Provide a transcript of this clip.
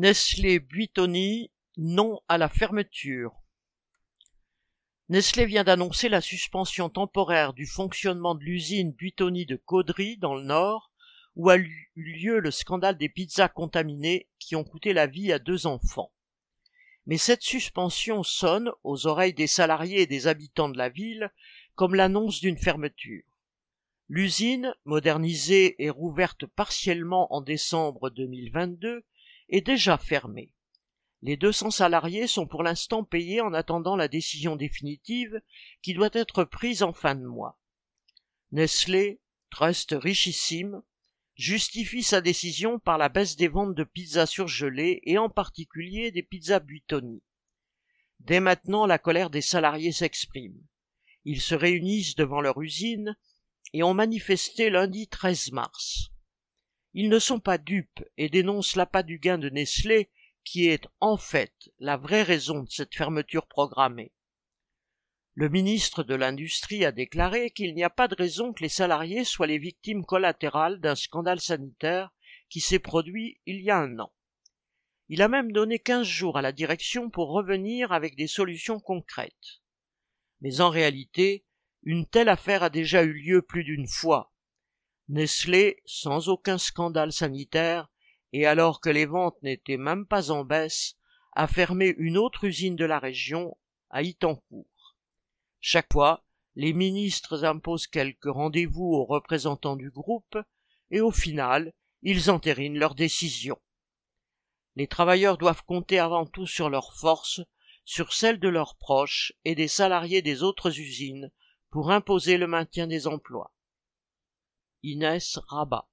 Nestlé Buitoni, non à la fermeture. Nestlé vient d'annoncer la suspension temporaire du fonctionnement de l'usine Buitoni de Caudry dans le Nord, où a eu lieu le scandale des pizzas contaminées qui ont coûté la vie à deux enfants. Mais cette suspension sonne aux oreilles des salariés et des habitants de la ville comme l'annonce d'une fermeture. L'usine, modernisée et rouverte partiellement en décembre 2022, est déjà fermée. Les 200 salariés sont pour l'instant payés en attendant la décision définitive qui doit être prise en fin de mois. Nestlé, trust richissime, justifie sa décision par la baisse des ventes de pizzas surgelées et en particulier des pizzas buitoni. Dès maintenant, la colère des salariés s'exprime. Ils se réunissent devant leur usine et ont manifesté lundi 13 mars. Ils ne sont pas dupes et dénoncent l'appât du gain de Nestlé qui est en fait la vraie raison de cette fermeture programmée. Le ministre de l'Industrie a déclaré qu'il n'y a pas de raison que les salariés soient les victimes collatérales d'un scandale sanitaire qui s'est produit il y a un an. Il a même donné quinze jours à la direction pour revenir avec des solutions concrètes. Mais en réalité, une telle affaire a déjà eu lieu plus d'une fois. Nestlé, sans aucun scandale sanitaire, et alors que les ventes n'étaient même pas en baisse, a fermé une autre usine de la région, à Itancourt. Chaque fois, les ministres imposent quelques rendez-vous aux représentants du groupe et au final, ils entérinent leurs décisions. Les travailleurs doivent compter avant tout sur leurs forces, sur celles de leurs proches et des salariés des autres usines pour imposer le maintien des emplois. Inès Rabat